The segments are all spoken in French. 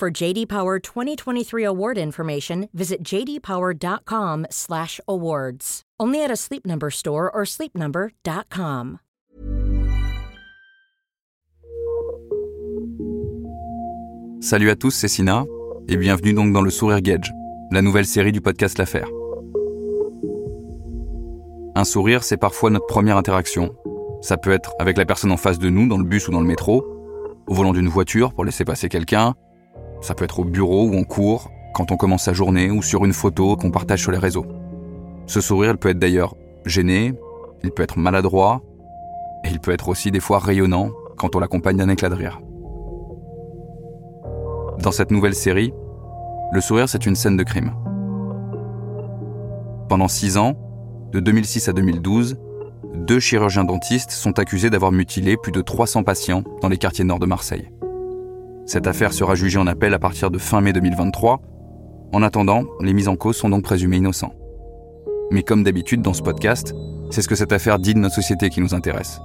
For JD Power 2023 award information, visit jdpower.com/awards. Only at a Sleep Number store or sleepnumber.com. Salut à tous, c'est Sina, et bienvenue donc dans le Sourire Gauge, la nouvelle série du podcast L'Affaire. Un sourire, c'est parfois notre première interaction. Ça peut être avec la personne en face de nous, dans le bus ou dans le métro, au volant d'une voiture pour laisser passer quelqu'un, ça peut être au bureau ou en cours, quand on commence sa journée ou sur une photo qu'on partage sur les réseaux. Ce sourire, peut être d'ailleurs gêné, il peut être maladroit, et il peut être aussi des fois rayonnant quand on l'accompagne d'un éclat de rire. Dans cette nouvelle série, le sourire, c'est une scène de crime. Pendant six ans, de 2006 à 2012, deux chirurgiens dentistes sont accusés d'avoir mutilé plus de 300 patients dans les quartiers nord de Marseille. Cette affaire sera jugée en appel à partir de fin mai 2023. En attendant, les mises en cause sont donc présumées innocents. Mais comme d'habitude dans ce podcast, c'est ce que cette affaire dit de notre société qui nous intéresse.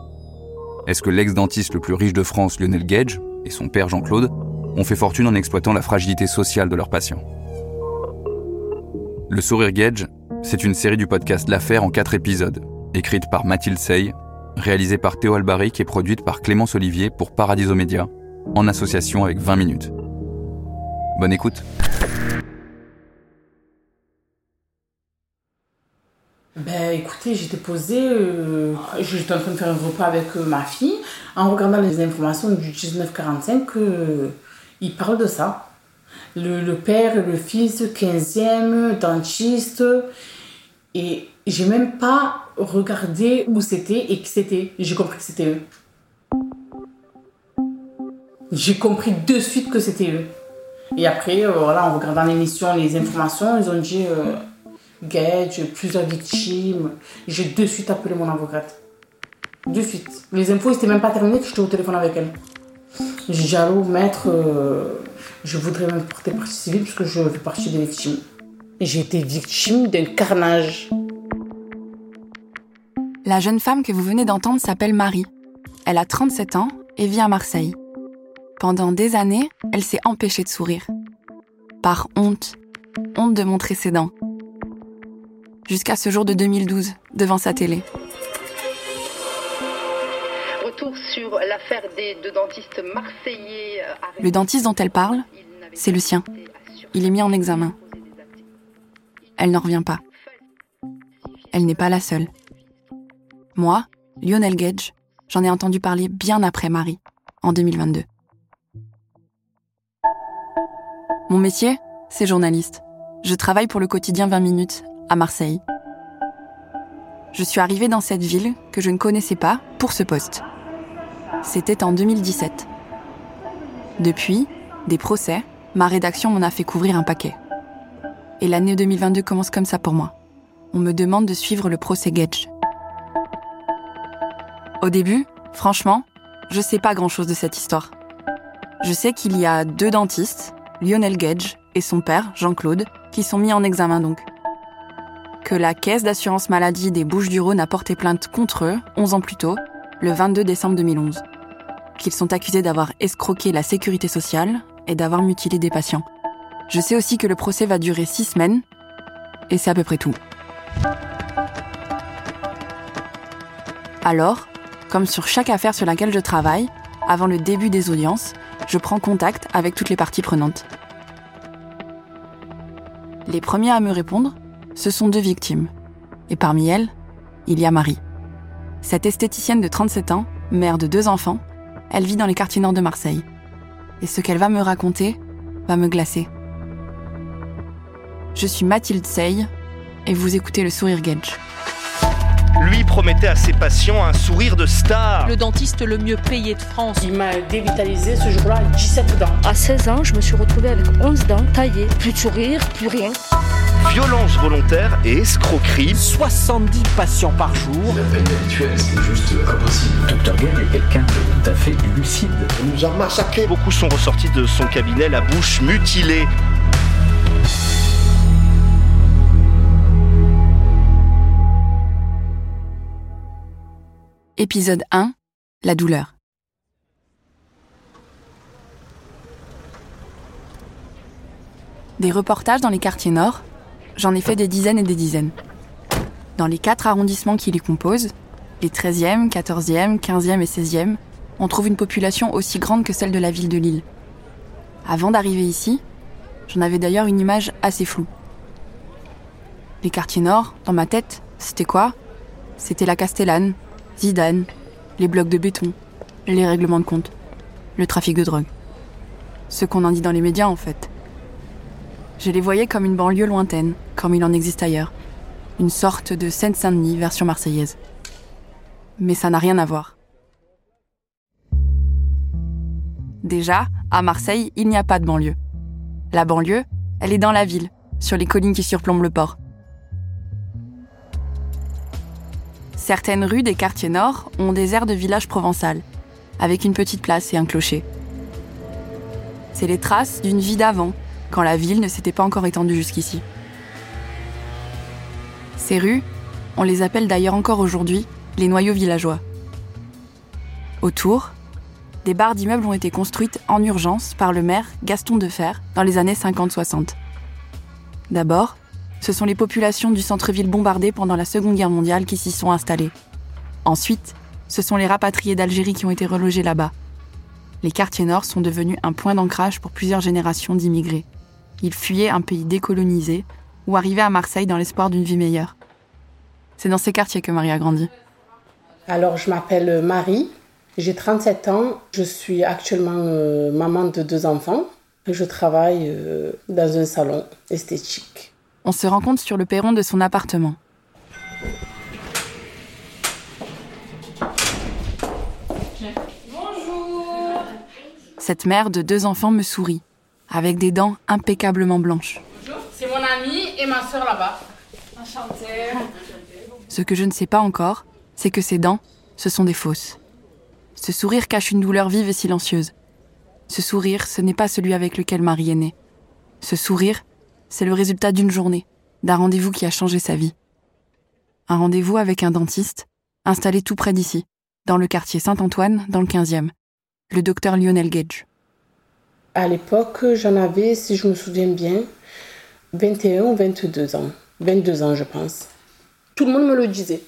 Est-ce que l'ex-dentiste le plus riche de France, Lionel Gage, et son père Jean-Claude, ont fait fortune en exploitant la fragilité sociale de leurs patients? Le Sourire Gage, c'est une série du podcast L'affaire en quatre épisodes, écrite par Mathilde Sey, réalisée par Théo Albaric et produite par Clémence Olivier pour Paradiso Média, en association avec 20 minutes. Bonne écoute. Ben écoutez, j'étais posée, euh, j'étais en train de faire un repas avec euh, ma fille, en regardant les informations du 1945, euh, il parle de ça. Le, père, le fils, 15e, dentiste, et j'ai même pas regardé où c'était et qui c'était. J'ai compris que c'était eux. J'ai compris de suite que c'était eux. Et après, euh, voilà, en regardant l'émission, les informations, ils ont dit euh, Gage, plusieurs victimes. J'ai de suite appelé mon avocate. De suite. Les infos, c'était même pas terminé que j'étais au téléphone avec elle. J'ai dit Allô, maître, euh, je voudrais même porter partie civile parce que je fais partie des victimes. J'ai été victime d'un carnage. La jeune femme que vous venez d'entendre s'appelle Marie. Elle a 37 ans et vit à Marseille. Pendant des années, elle s'est empêchée de sourire. Par honte. Honte de montrer ses dents. Jusqu'à ce jour de 2012, devant sa télé. Retour sur l'affaire des deux dentistes marseillais. euh. Le dentiste dont elle parle, c'est le sien. Il est mis en examen. Elle n'en revient pas. Elle n'est pas la seule. Moi, Lionel Gage, j'en ai entendu parler bien après Marie, en 2022. Mon métier, c'est journaliste. Je travaille pour le quotidien 20 minutes, à Marseille. Je suis arrivée dans cette ville que je ne connaissais pas pour ce poste. C'était en 2017. Depuis, des procès, ma rédaction m'en a fait couvrir un paquet. Et l'année 2022 commence comme ça pour moi. On me demande de suivre le procès Gage. Au début, franchement, je sais pas grand chose de cette histoire. Je sais qu'il y a deux dentistes, Lionel Gage et son père, Jean-Claude, qui sont mis en examen donc. Que la caisse d'assurance maladie des Bouches-du-Rhône a porté plainte contre eux 11 ans plus tôt, le 22 décembre 2011. Qu'ils sont accusés d'avoir escroqué la sécurité sociale et d'avoir mutilé des patients. Je sais aussi que le procès va durer six semaines, et c'est à peu près tout. Alors, comme sur chaque affaire sur laquelle je travaille, avant le début des audiences, je prends contact avec toutes les parties prenantes. Les premiers à me répondre, ce sont deux victimes. Et parmi elles, il y a Marie. Cette esthéticienne de 37 ans, mère de deux enfants, elle vit dans les quartiers nord de Marseille. Et ce qu'elle va me raconter va me glacer. Je suis Mathilde Sey et vous écoutez le Sourire Gage. Lui promettait à ses patients un sourire de star. Le dentiste le mieux payé de France. Il m'a dévitalisé ce jour-là 17 dents. À 16 ans, je me suis retrouvée avec 11 dents taillées. Plus de sourire, plus rien. Violence volontaire et escroquerie. 70 patients par jour. La peine habituelle, c'est juste impossible. Docteur Gall est quelqu'un de tout à fait lucide. On nous a massacrés. Beaucoup sont ressortis de son cabinet la bouche mutilée. Épisode 1 La douleur. Des reportages dans les quartiers nord, j'en ai fait des dizaines et des dizaines. Dans les quatre arrondissements qui les composent, les 13e, 14e, 15e et 16e, on trouve une population aussi grande que celle de la ville de Lille. Avant d'arriver ici, j'en avais d'ailleurs une image assez floue. Les quartiers nord, dans ma tête, c'était quoi? C'était la Castellane, Zidane, les blocs de béton, les règlements de compte, le trafic de drogue. Ce qu'on en dit dans les médias en fait. Je les voyais comme une banlieue lointaine, comme il en existe ailleurs. Une sorte de Seine-Saint-Denis version marseillaise. Mais ça n'a rien à voir. Déjà, à Marseille, il n'y a pas de banlieue. La banlieue, elle est dans la ville, sur les collines qui surplombent le port. Certaines rues des quartiers nord ont des airs de village provençal, avec une petite place et un clocher. C'est les traces d'une vie d'avant, quand la ville ne s'était pas encore étendue jusqu'ici. Ces rues, on les appelle d'ailleurs encore aujourd'hui les noyaux villageois. Autour, des barres d'immeubles ont été construites en urgence par le maire Gaston Defer dans les années 50-60. D'abord, ce sont les populations du centre-ville bombardées pendant la Seconde Guerre mondiale qui s'y sont installées. Ensuite, ce sont les rapatriés d'Algérie qui ont été relogés là-bas. Les quartiers nord sont devenus un point d'ancrage pour plusieurs générations d'immigrés. Ils fuyaient un pays décolonisé ou arrivaient à Marseille dans l'espoir d'une vie meilleure. C'est dans ces quartiers que Marie a grandi. Alors, je m'appelle Marie, j'ai 37 ans, je suis actuellement euh, maman de deux enfants je travaille euh, dans un salon esthétique. On se rencontre sur le perron de son appartement. Bonjour Cette mère de deux enfants me sourit, avec des dents impeccablement blanches. Bonjour, c'est mon amie et ma soeur là-bas. Enchantée. Ce que je ne sais pas encore, c'est que ces dents, ce sont des fausses. Ce sourire cache une douleur vive et silencieuse. Ce sourire, ce n'est pas celui avec lequel Marie est née. Ce sourire, c'est le résultat d'une journée, d'un rendez-vous qui a changé sa vie. Un rendez-vous avec un dentiste, installé tout près d'ici, dans le quartier Saint-Antoine, dans le 15e, le docteur Lionel Gage. À l'époque, j'en avais, si je me souviens bien, 21 ou 22 ans. 22 ans, je pense. Tout le monde me le disait.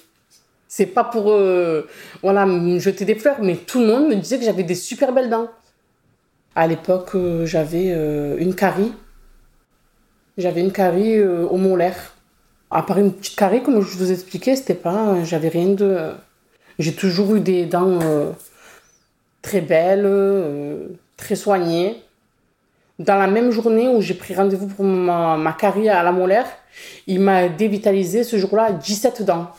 C'est pas pour euh, voilà, me jeter des fleurs, mais tout le monde me disait que j'avais des super belles dents. À l'époque, euh, j'avais euh, une carie. J'avais une carie au molaire. À part une petite carie, comme je vous expliquais, c'était pas. J'avais rien de. J'ai toujours eu des dents très belles, très soignées. Dans la même journée où j'ai pris rendez-vous pour ma, ma carie à la molaire, il m'a dévitalisé ce jour-là 17 dents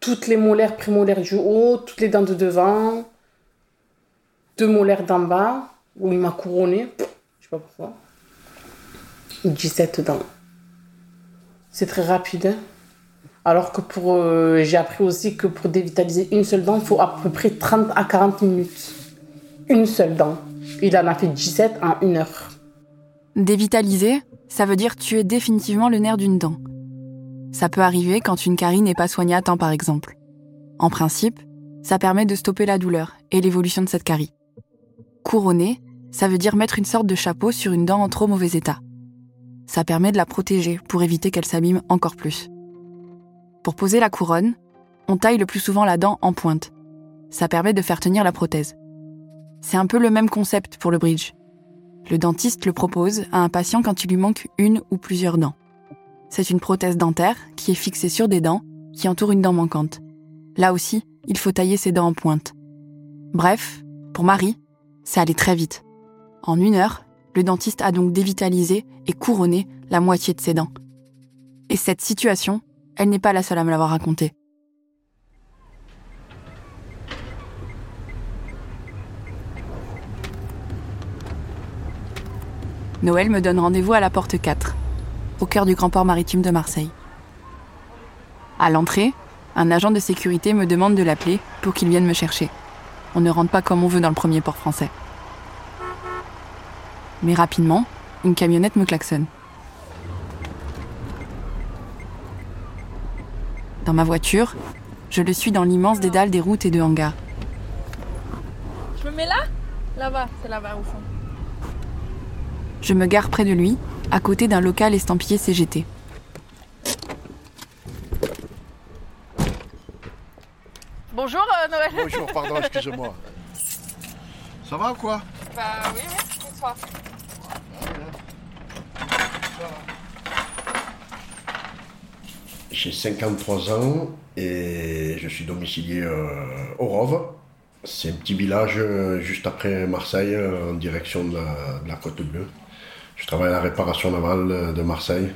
toutes les molaires prémolaires du haut, toutes les dents de devant, deux molaires d'en bas, où il m'a couronné, je sais pas pourquoi. 17 dents. C'est très rapide. Hein. Alors que pour. Euh, j'ai appris aussi que pour dévitaliser une seule dent, il faut à peu près 30 à 40 minutes. Une seule dent. Il en a fait 17 en une heure. Dévitaliser, ça veut dire tuer définitivement le nerf d'une dent. Ça peut arriver quand une carie n'est pas soignée à temps par exemple. En principe, ça permet de stopper la douleur et l'évolution de cette carie. Couronner, ça veut dire mettre une sorte de chapeau sur une dent en trop mauvais état. Ça permet de la protéger pour éviter qu'elle s'abîme encore plus. Pour poser la couronne, on taille le plus souvent la dent en pointe. Ça permet de faire tenir la prothèse. C'est un peu le même concept pour le bridge. Le dentiste le propose à un patient quand il lui manque une ou plusieurs dents. C'est une prothèse dentaire qui est fixée sur des dents qui entourent une dent manquante. Là aussi, il faut tailler ses dents en pointe. Bref, pour Marie, ça allait très vite. En une heure, le dentiste a donc dévitalisé et couronné la moitié de ses dents. Et cette situation, elle n'est pas la seule à me l'avoir racontée. Noël me donne rendez-vous à la porte 4, au cœur du grand port maritime de Marseille. À l'entrée, un agent de sécurité me demande de l'appeler pour qu'il vienne me chercher. On ne rentre pas comme on veut dans le premier port français. Mais rapidement, une camionnette me klaxonne. Dans ma voiture, je le suis dans l'immense dédale des routes et de hangars. Je me mets là? Là-bas, c'est là-bas au fond. Je me gare près de lui, à côté d'un local estampillé CGT. Bonjour euh, Noël. Bonjour, pardon, excusez-moi. Ça va ou quoi? Bah oui, oui, bonsoir. J'ai 53 ans et je suis domicilié euh, au Rove. C'est un petit village euh, juste après Marseille, euh, en direction de la, Côte Bleue. Je travaille à la réparation navale de Marseille,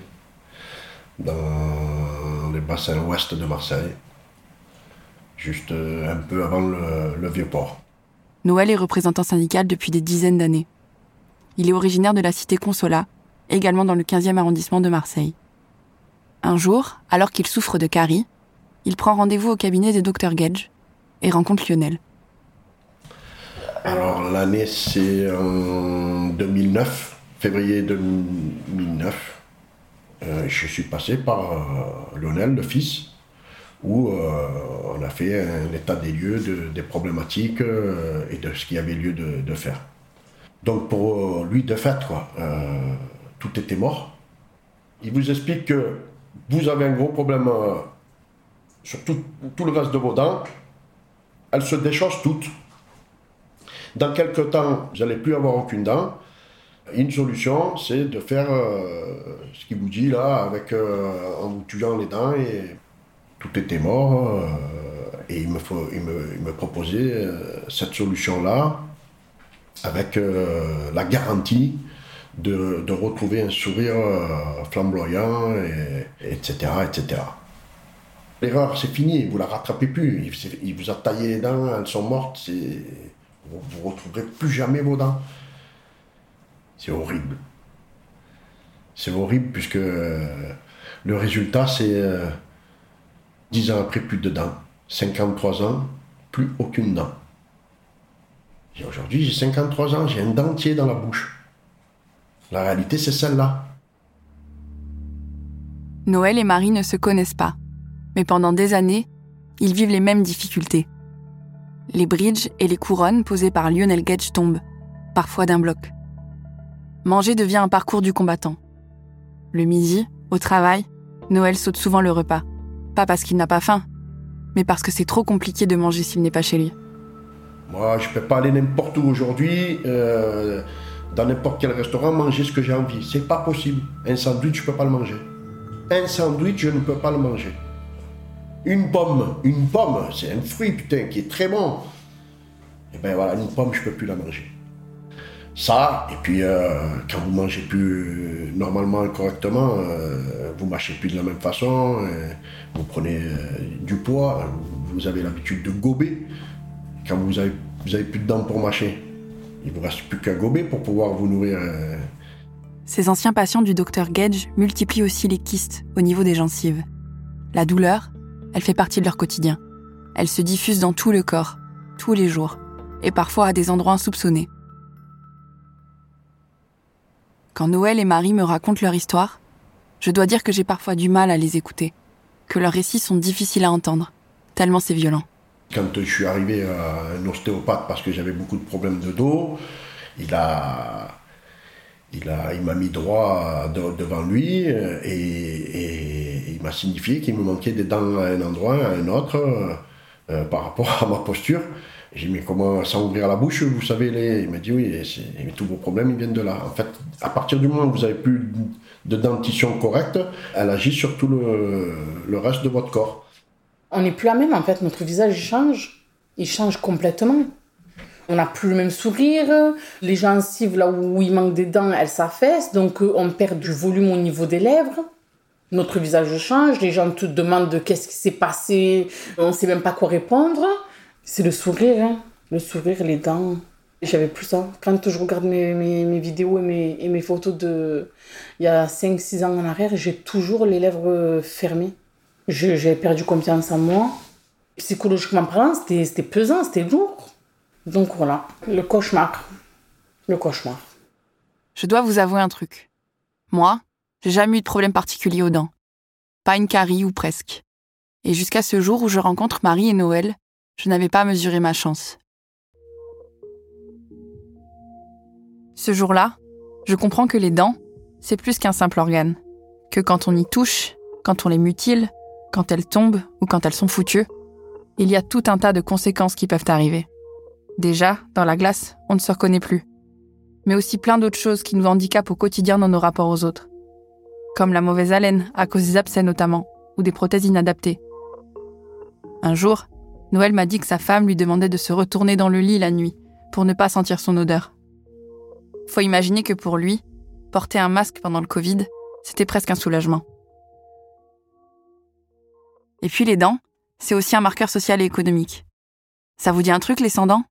dans les bassins ouest de Marseille, juste un peu avant le, le vieux port. Noël est représentant syndical depuis des dizaines d'années. Il est originaire de la cité Consola, également dans le 15e arrondissement de Marseille. Un jour, alors qu'il souffre de carie, il prend rendez-vous au cabinet des docteurs Gage et rencontre Lionel. Alors l'année c'est en 2009, février 2009. Euh, je suis passé par euh, Lionel, le fils, où euh, on a fait un état des lieux de- des problématiques et de ce qu'il y avait lieu de, de faire. Donc pour lui, de fait, quoi, tout était mort. Il vous explique que vous avez un gros problème euh, sur tout, le reste de vos dents. Elles se déchaussent toutes. Dans quelques temps, vous n'allez plus avoir aucune dent. Une solution, c'est de faire euh, ce qu'il vous dit là, avec, euh, en vous tuant les dents. Et tout était mort. et il me, faut, il me, proposait cette solution-là, avec la garantie de, retrouver un sourire euh, flamboyant, et, etc., etc. L'erreur, c'est fini, vous la rattrapez plus. Il, vous a taillé les dents, elles sont mortes, vous ne retrouverez plus jamais vos dents. C'est horrible. C'est horrible puisque euh, le résultat, c'est euh, 10 ans après, plus de dents. 53 ans, plus aucune dent. Aujourd'hui, j'ai 53 ans, j'ai un dentier dans la bouche. La réalité, c'est celle-là. Noël et Marie ne se connaissent pas, mais pendant des années, ils vivent les mêmes difficultés. Les bridges et les couronnes posées par Lionel Gage tombent, parfois d'un bloc. Manger devient un parcours du combattant. Le midi, au travail, Noël saute souvent le repas. Pas parce qu'il n'a pas faim, mais parce que c'est trop compliqué de manger s'il n'est pas chez lui. Moi, je ne peux pas aller n'importe où aujourd'hui, euh, dans n'importe quel restaurant, manger ce que j'ai envie. C'est pas possible. Un sandwich, je peux pas le manger. Un sandwich, je ne peux pas le manger. Une pomme, une pomme, c'est un fruit, putain, qui est très bon. Et ben voilà, une pomme, je peux plus la manger. Ça, et puis euh, quand vous mangez plus normalement, correctement, euh, vous mâchez plus de la même façon, euh, vous prenez euh, du poids, vous avez l'habitude de gober. Quand vous avez, vous avez plus de dents pour mâcher, il vous reste plus qu'à gober pour pouvoir vous nourrir. euh. Ces anciens patients du docteur Gage multiplient aussi les kystes au niveau des gencives. La douleur, elle fait partie de leur quotidien. Elle se diffuse dans tout le corps, tous les jours, et parfois à des endroits insoupçonnés. Quand Noël et Marie me racontent leur histoire, je dois dire que j'ai parfois du mal à les écouter, que leurs récits sont difficiles à entendre, tellement c'est violent. Quand je suis arrivé à un ostéopathe parce que j'avais beaucoup de problèmes de dos, il a, il a, il m'a mis droit de- devant lui et, il m'a signifié qu'il me manquait des dents à un endroit, à un autre, euh, par rapport à ma posture. J'ai dit, mais comment, sans ouvrir la bouche, vous savez, les... il m'a dit, oui, tous vos problèmes, ils viennent de là. En fait, à partir du moment où vous avez plus de dentition correcte, elle agit sur tout le reste de votre corps. On n'est plus la même en fait, notre visage change. Il change complètement. On n'a plus le même sourire, les gencives là où il manque des dents, elles s'affaissent, donc euh, on perd du volume au niveau des lèvres. Notre visage change, les gens te demandent de qu'est-ce qui s'est passé, on ne sait même pas quoi répondre. C'est le sourire, hein. le sourire, les dents. J'avais plus ça. Quand je regarde mes vidéos et mes, et mes, photos de il y a 5-6 ans en arrière, j'ai toujours les lèvres fermées. J'avais perdu confiance en moi. Psychologiquement parlant, c'était pesant, c'était lourd. Donc voilà, le cauchemar. Le cauchemar. Je dois vous avouer un truc. Moi, j'ai jamais eu de problème particulier aux dents. Pas une carie ou presque. Et jusqu'à ce jour où je rencontre Marie et Noël, je n'avais pas mesuré ma chance. Ce jour-là, je comprends que les dents, c'est plus qu'un simple organe. Que quand on y touche, quand on les mutile, quand elles tombent ou quand elles sont foutues, il y a tout un tas de conséquences qui peuvent arriver. Déjà, dans la glace, on ne se reconnaît plus. Mais aussi plein d'autres choses qui nous handicapent au quotidien dans nos rapports aux autres. Comme la mauvaise haleine, à cause des abcès notamment, ou des prothèses inadaptées. Un jour, Noël m'a dit que sa femme lui demandait de se retourner dans le lit la nuit, pour ne pas sentir son odeur. Faut imaginer que pour lui, porter un masque pendant le Covid, c'était presque un soulagement. Et puis les dents, c'est aussi un marqueur social et économique. Ça vous dit un truc, les sans-dents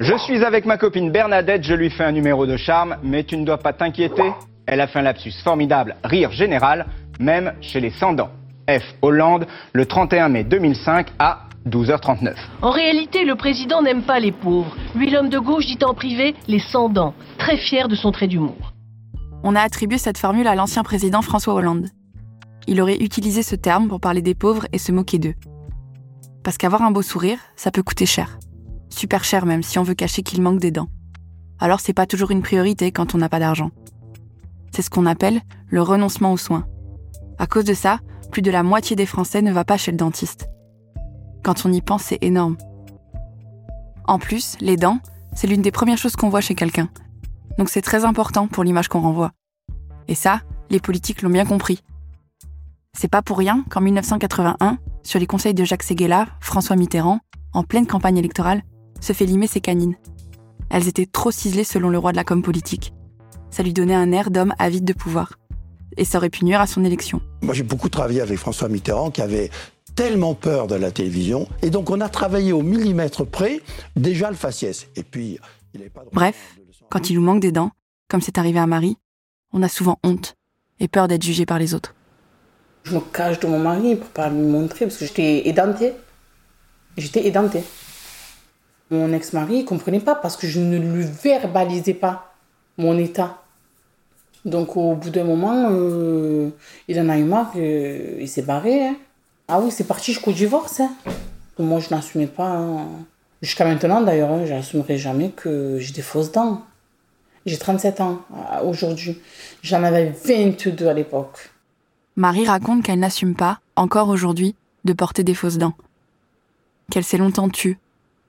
Je suis avec ma copine Bernadette, je lui fais un numéro de charme, mais tu ne dois pas t'inquiéter. Elle a fait un lapsus formidable, rire général, même chez les sans-dents. F. Hollande, le 31 mai 2005 à 12h39. En réalité, le président n'aime pas les pauvres. Lui, l'homme de gauche, dit en privé les sans-dents, très fier de son trait d'humour. On a attribué cette formule à l'ancien président François Hollande. Il aurait utilisé ce terme pour parler des pauvres et se moquer d'eux. Parce qu'avoir un beau sourire, ça peut coûter cher. Super cher même si on veut cacher qu'il manque des dents. Alors c'est pas toujours une priorité quand on n'a pas d'argent. C'est ce qu'on appelle le renoncement aux soins. À cause de ça, plus de la moitié des Français ne va pas chez le dentiste. Quand on y pense, c'est énorme. En plus, les dents, c'est l'une des premières choses qu'on voit chez quelqu'un. Donc c'est très important pour l'image qu'on renvoie. Et ça, les politiques l'ont bien compris. C'est pas pour rien qu'en 1981, sur les conseils de Jacques Séguéla, François Mitterrand, en pleine campagne électorale, se fait limer ses canines. Elles étaient trop ciselées selon le roi de la com politique. Ça lui donnait un air d'homme avide de pouvoir. Et ça aurait pu nuire à son élection. Moi j'ai beaucoup travaillé avec François Mitterrand qui avait tellement peur de la télévision. Et donc on a travaillé au millimètre près déjà le faciès. Et puis, il pas Bref, quand il nous manque des dents, comme c'est arrivé à Marie, on a souvent honte et peur d'être jugé par les autres. Je me cache de mon mari pour pas lui montrer parce que j'étais édentée. J'étais édentée. Mon ex-mari ne comprenait pas parce que je ne lui verbalisais pas mon état. Donc au bout d'un moment, euh, il en a eu marre, euh, il s'est barré. Hein. Ah oui, c'est parti jusqu'au divorce. Hein. Moi, je n'assumais pas. Hein. Jusqu'à maintenant, d'ailleurs, je n'assumerai jamais que j'ai des fausses dents. J'ai 37 ans euh, aujourd'hui. J'en avais 22 à l'époque. Marie raconte qu'elle n'assume pas, encore aujourd'hui, de porter des fausses dents. Qu'elle s'est longtemps tue.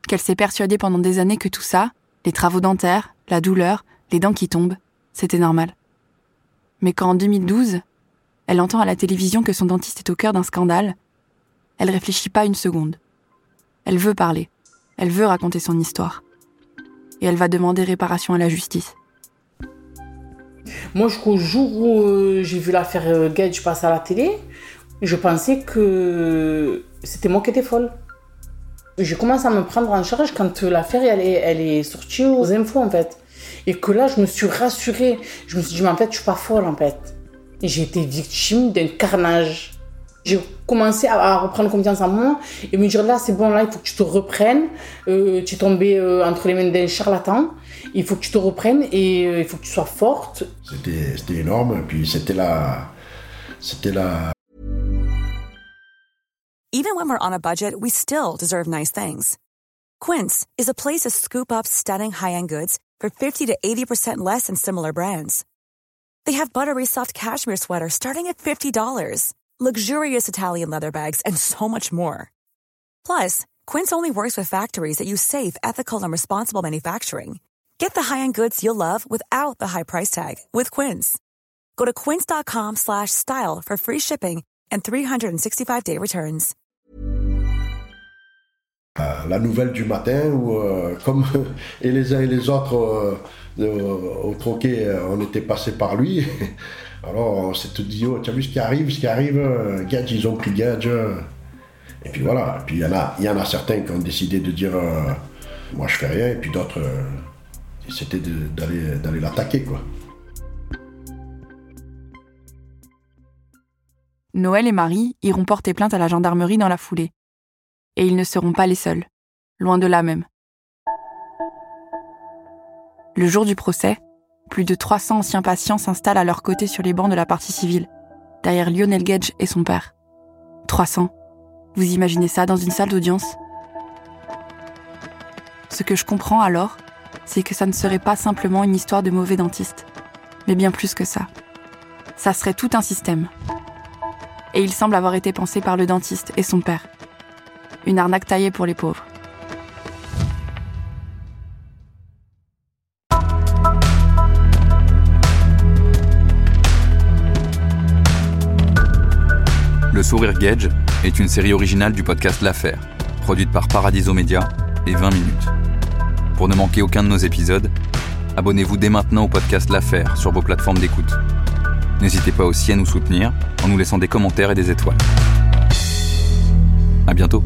Qu'elle s'est persuadée pendant des années que tout ça, les travaux dentaires, la douleur, les dents qui tombent, c'était normal. Mais quand en 2012, elle entend à la télévision que son dentiste est au cœur d'un scandale, elle réfléchit pas une seconde. Elle veut parler. Elle veut raconter son histoire. Et elle va demander réparation à la justice. Moi, jusqu'au jour où euh, j'ai vu l'affaire euh, Gage passer à la télé, je pensais que c'était moi qui étais folle. J'ai commencé à me prendre en charge quand l'affaire elle est, elle est sortie aux infos en fait. Et que là, je me suis rassurée. Je me suis dit, mais en fait, je suis pas folle en fait. J'ai été victime d'un carnage. J'ai commencé à, reprendre confiance en moi et me dire là, c'est bon, là, il faut que tu te reprennes. Euh, tu es tombée entre les mains d'un charlatan il faut que tu te reprennes et euh, il faut que tu sois forte. C'était, c'était énorme, et puis c'était la, c'était la. Even when we're on a budget, we still deserve nice things. Quince is a place to scoop up stunning high-end goods for 50 to 80% less than similar brands. They have buttery soft cashmere sweaters starting at $50, luxurious Italian leather bags, and so much more. Plus, Quince only works with factories that use safe, ethical, and responsible manufacturing. Get the high-end goods you'll love without the high price tag with Quince. Go to quince.com slash style for free shipping and 365-day returns. Euh, la nouvelle du matin où, euh, comme et les uns et les autres euh, euh au troquet, euh, on était passé par lui. Alors on s'est tout dit, oh, tu as vu ce qui arrive, ce qui arrive, Gadge, ils ont pris Gadge. Et puis voilà, et puis il y, en a, y en a certains qui ont décidé de dire, moi je fais rien, et puis d'autres c'était d'aller l'attaquer, quoi. Noël et Marie iront porter plainte à la gendarmerie dans la foulée. Et ils ne seront pas les seuls. Loin de là même. Le jour du procès, plus de 300 anciens patients s'installent à leur côté sur les bancs de la partie civile, derrière Lionel Gage et son père. 300. Vous imaginez ça dans une salle d'audience? Ce que je comprends alors, c'est que ça ne serait pas simplement une histoire de mauvais dentiste, mais bien plus que ça. Ça serait tout un système. Et il semble avoir été pensé par le dentiste et son père. Une arnaque taillée pour les pauvres. Sourire Gage est une série originale du podcast L'Affaire, produite par Paradiso Media et 20 minutes. Pour ne manquer aucun de nos épisodes, abonnez-vous dès maintenant au podcast L'Affaire sur vos plateformes d'écoute. N'hésitez pas aussi à nous soutenir en nous laissant des commentaires et des étoiles. À bientôt.